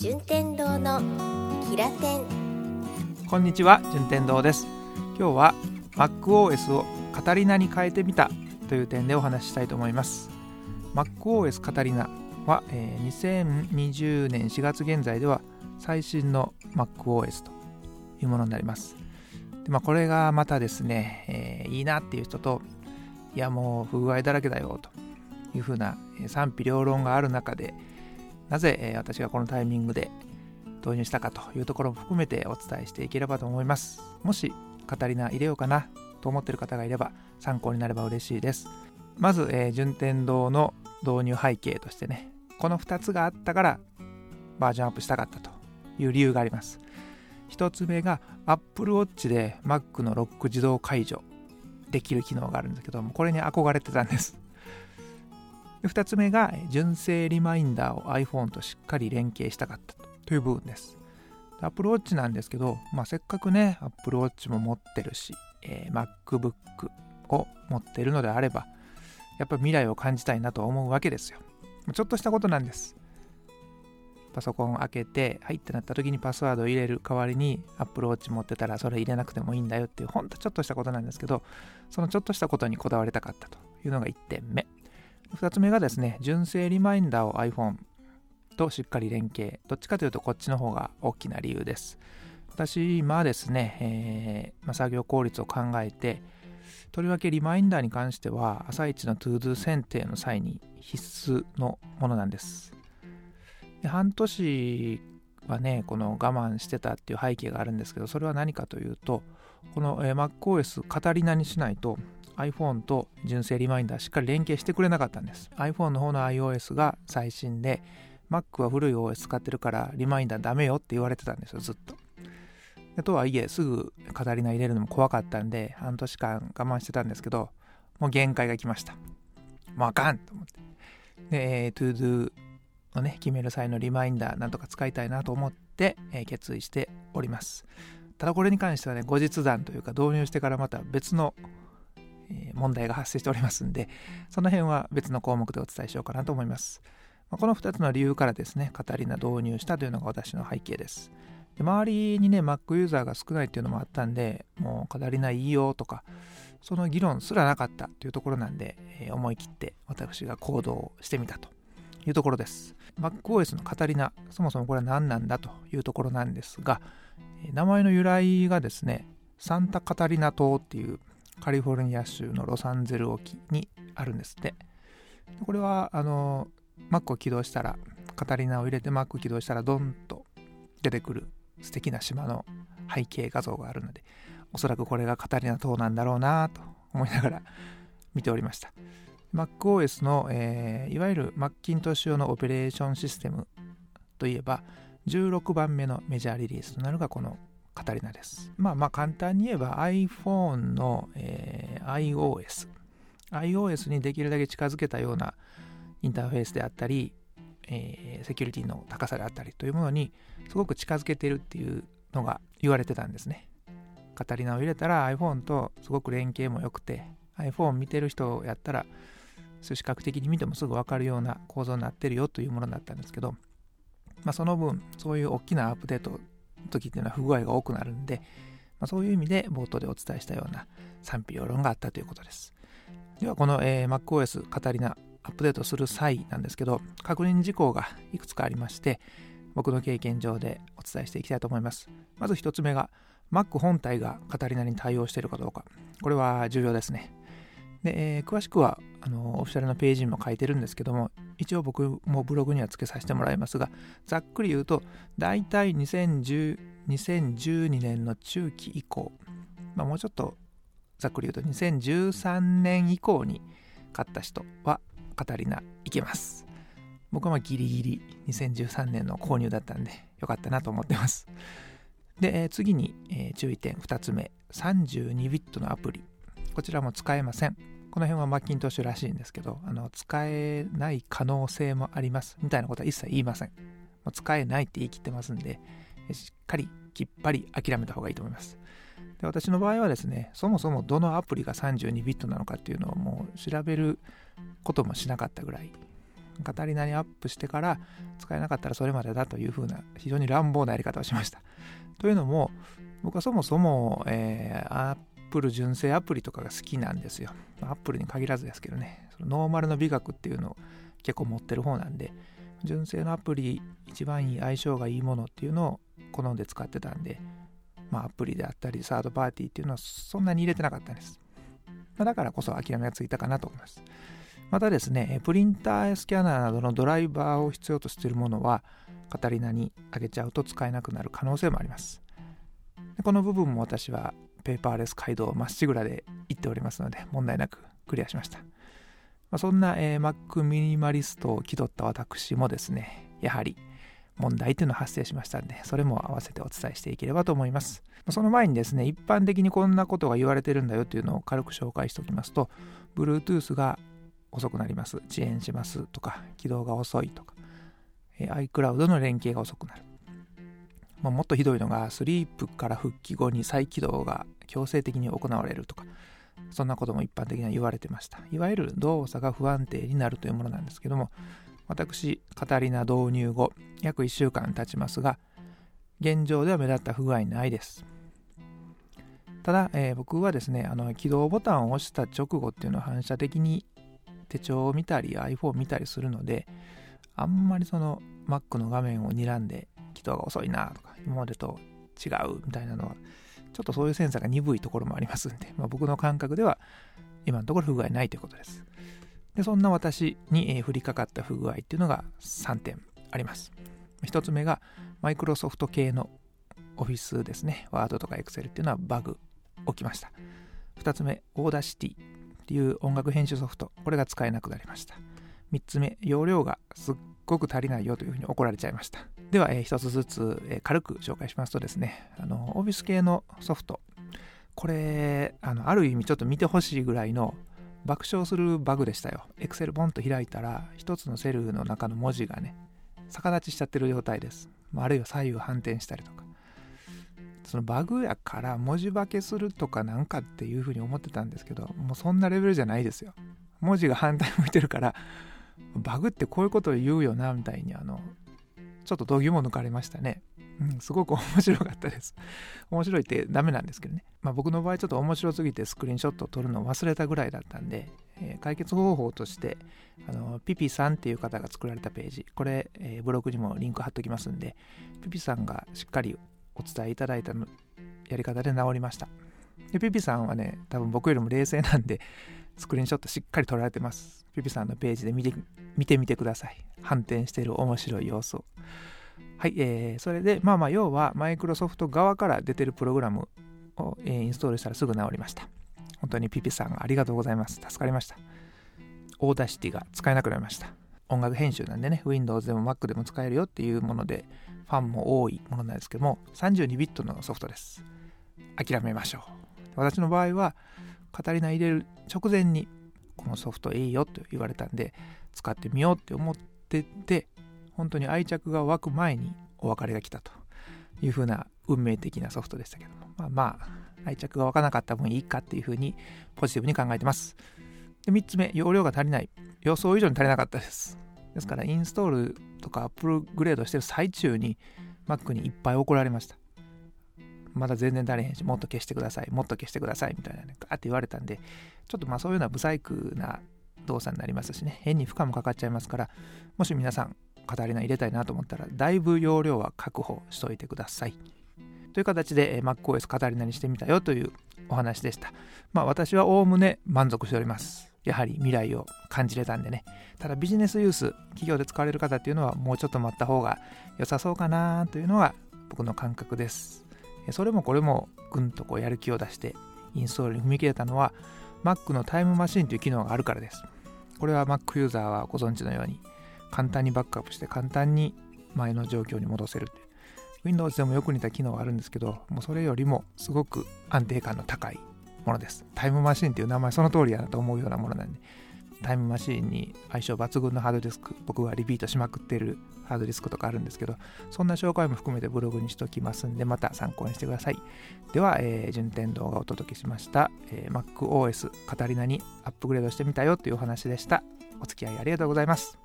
順天堂のキラテン。こんにちは順天堂です。今日は MacOS をカタリナに変えてみたという点でお話ししたいと思います。MacOS カタリナは、えー、2020年4月現在では最新の MacOS というものになります。で、まあ、これがまたですね、えー、いいなっていう人といやもう不具合だらけだよというふうな賛否両論がある中でなぜ私がこのタイミングで導入したかというところも含めてお伝えしていければと思います。もしカタリナ入れようかなと思ってる方がいれば参考になれば嬉しいです。まず、えー、順天堂の導入背景としてねこの2つがあったからバージョンアップしたかったという理由があります。1つ目が Apple Watch で Mac のロック自動解除できる機能があるんですけどもこれに憧れてたんです。2つ目が純正リマインダーを iPhone としっかり連携したかったという部分です。Apple Watch なんですけど、まあ、せっかくね Apple Watch も持ってるし、えー、MacBook を持ってるのであればやっぱり未来を感じたいなと思うわけですよ。ちょっとしたことなんです。パソコン開けて、はいってなった時にパスワードを入れる代わりに Apple Watch 持ってたらそれ入れなくてもいいんだよっていう、ほんとちょっとしたことなんですけど、そのちょっとしたことにこだわりたかったというのが1点目。2つ目がですね、純正リマインダーを iPhone としっかり連携。どっちかというとこっちの方が大きな理由です。私、今ですね、えー、ま、作業効率を考えて、とりわけリマインダーに関しては、朝一の ToDo 選定の際に必須のものなんです。で半年はねこの我慢してたっていう背景があるんですけどそれは何かというとこの MacOS カタリナにしないと iPhone と純正リマインダーしっかり連携してくれなかったんです。iPhone の方の iOS が最新で Mac は古い OS 使ってるからリマインダーダメよって言われてたんですよずっと。とはいえすぐカタリナ入れるのも怖かったんで半年間我慢してたんですけどもう限界が来ました。もうあかんと思って。で、ToDo をね、決める際のリマインダーなんとか使いたいなと思って、えー、決意しております。ただこれに関してはね、後日談というか導入してからまた別の、問題が発生しておりますんで、その辺は別の項目でお伝えしようかなと思います。まあ、この2つの理由からですね、カタリナ導入したというのが私の背景です。で周りにね、Mac ユーザーが少ないっていうのもあったんで、もうカタリナいいよとか、その議論すらなかったというところなんで、えー、思い切って私が行動してみたというところです。MacOS のカタリナ、そもそもこれは何なんだというところなんですが、名前の由来がですね、サンタカタリナ島っていうカリフォルニア州のロサンゼル沖にあるんですって。これは、あの、Mac を起動したら、カタリナを入れて Mac を起動したら、ドンと出てくる素敵な島の背景画像があるので、おそらくこれがカタリナ島なんだろうなと思いながら見ておりました。MacOS の、えー、いわゆるマッキントッシュ用のオペレーションシステムといえば16番目のメジャーリリースとなるがこのカタリナです。まあまあ簡単に言えば iPhone の、えー、iOS iOS にできるだけ近づけたようなインターフェースであったり、えー、セキュリティの高さであったりというものにすごく近づけてるっていうのが言われてたんですね。カタリナを入れたら iPhone とすごく連携も良くて iPhone 見てる人やったら視覚的に見てもすぐ分かるような構造になってるよというものだったんですけど、まあ、その分そういう大きなアップデート時っていうのは不具合が多くなるんで、まあ、そういう意味で冒頭でお伝えしたような賛否両論があったということです。ではこの、えー、MacOS カタリナアップデートする際なんですけど確認事項がいくつかありまして僕の経験上でお伝えしていきたいと思います。まず1つ目が Mac 本体がカタリナに対応しているかどうか。これは重要ですね。で、えー、詳しくはあのオフィシャルのページにも書いてるんですけども一応僕もブログにはつけさせてもらいますがざっくり言うと大体2010 2012年の中期以降、まあ、もうちょっとざっくり言うと2013年以降に買った人はカタリナいけます。僕はギリギリ2013年の購入だったんでよかったなと思ってます。で、えー、次に、えー、注意点2つ目。32ビットのアプリ。こちらも使えません。この辺はマッキントッシュらしいんですけど、あの使えない可能性もありますみたいなことは一切言いません。もう使えないって言い切ってますんで、しっかりきっぱり諦めた方がいいと思います。で私の場合はですね、そもそもどのアプリが32ビットなのかっていうのをもう調べることもしなかったぐらい、カタリナにアップしてから使えなかったらそれまでだというふうな非常に乱暴なやり方をしました。というのも僕はそもそも、えー、アップル純正アプリとかが好きなんですよ。アップルに限らずですけどね、そのノーマルの美学っていうのを結構持ってる方なんで、純正のアプリ一番いい相性がいいものっていうのを好んで使ってたんで、まあ、アプリであったりサードパーティーっていうのはそんなに入れてなかったんです。まあ、だからこそ諦めがついたかなと思います。またですね、プリンタースキャナーなどのドライバーを必要としているものは、カタリナにあげちゃうと使えなくなる可能性もあります。でこの部分も私はペーパーレス街道まっしぐらで行っておりますので、問題なくクリアしました。まあ、そんな、えー、Mac ミニマリストを気取った私もですね、やはり問題というのが発生しましたんで、それも合わせてお伝えしていければと思います。その前にですね、一般的にこんなことが言われてるんだよというのを軽く紹介しておきますと、Bluetooth が遅くなります、遅延しますとか、起動が遅いとか、iCloud の連携が遅くなる。まあ、もっとひどいのが、スリープから復帰後に再起動が強制的に行われるとか、そんなことも一般的には言われてました。いわゆる動作が不安定になるというものなんですけども、私、カタリナ導入後、約1週間経ちますが、現状では目立った不具合ないです。ただ、えー、僕はですね、あの起動ボタンを押した直後っていうのは反射的に手帳を見たり iPhone を見たりするので、あんまりその Mac の画面を睨んで起動が遅いなとか、今までと違うみたいなのは、ちょっとそういうセンサーが鈍いところもありますんで、まあ、僕の感覚では今のところ不具合ないということです。でそんな私に、え、降りかかった不具合っていうのが3点あります。1つ目がマイクロソフト系のオフィスですね、ワードとかエクセルっていうのはバグ起きました。2つ目、 Audacity っていう音楽編集ソフト、これが使えなくなりました。3つ目、容量がすっごく足りないよというふうに怒られちゃいました。では、えー、1つずつ、えー、軽く紹介しますとですね、あの、オフィス系のソフト、これ、あの、ある意味ちょっと見てほしいぐらいの爆笑するバグでしたよ。エクセルボンと開いたら、1つのセルの中の文字がね、逆立ちしちゃってる状態です。あるいは左右反転したりとか。そのバグやから文字化けするとかなんかっていうふうに思ってたんですけど、もうそんなレベルじゃないですよ。文字が反対向いてるから、バグってこういうことを言うよな、みたいに、あの、ちょっと度肝も抜かれましたね。うん、すごく面白かったです。面白いってダメなんですけどね。まあ僕の場合ちょっと面白すぎてスクリーンショットを撮るのを忘れたぐらいだったんで、えー、解決方法として、あの、ピピさんっていう方が作られたページ、これ、えー、ブログにもリンク貼っときますんで、ピピさんがしっかりお伝えいただいたやり方で治りました。で、ピピさんはね、多分僕よりも冷静なんで、スクリーンショットしっかり撮られてます。ピピさんのページで見て見てみてください。反転している面白い様子を。はい、えー、それで、まあまあ、要は、マイクロソフト側から出てるプログラムを、えー、インストールしたらすぐ治りました。本当にピピさんありがとうございます。助かりました。 Audacity が使えなくなりました。音楽編集なんでね、Windows でも Mac でも使えるよっていうもので、ファンも多いものなんですけども、32ビットのソフトです。諦めましょう。私の場合は、カタリナ入れる直前に、このソフトいいよと言われたんで、使ってみようって思ってて、本当に愛着が湧く前にお別れが来たというふうな運命的なソフトでしたけども、まあまあ、愛着が湧かなかった分いいかっていうふうにポジティブに考えてます。で3つ目、容量が足りない。予想以上に足りなかったです。ですから、インストールとかアップルグレードしてる最中に Mac にいっぱい怒られました。まだ全然足りへんし、もっと消してください、もっと消してくださいみたいなね、ガーって言われたんで、ちょっとまあそういうような不細工な動作になりますしね、変に負荷もかかっちゃいますから、もし皆さん、カタリナ入れたいなと思ったら、だいぶ容量は確保しといてください。という形で MacOS カタリナにしてみたよというお話でした。まあ私はおおむね満足しております。やはり未来を感じれたんでね。ただビジネスユース、企業で使われる方っていうのはもうちょっと待った方が良さそうかなというのが僕の感覚です。それもこれもぐんとこうやる気を出してインストールに踏み切れたのは Mac のタイムマシンという機能があるからです。これは Mac ユーザーはご存知のように簡単にバックアップして簡単に前の状況に戻せる Windows でもよく似た機能があるんですけどもうそれよりもすごく安定感の高いものです。タイムマシンっていう名前その通りやなと思うようなものなんで。タイムマシーンに相性抜群のハードディスク僕がリピートしまくってるハードディスクとかあるんですけどそんな紹介も含めてブログにしときますんでまた参考にしてください。では、えー、順天堂がお届けしました、えー、MacOS カタリナにアップグレードしてみたよというお話でした。お付き合いありがとうございます。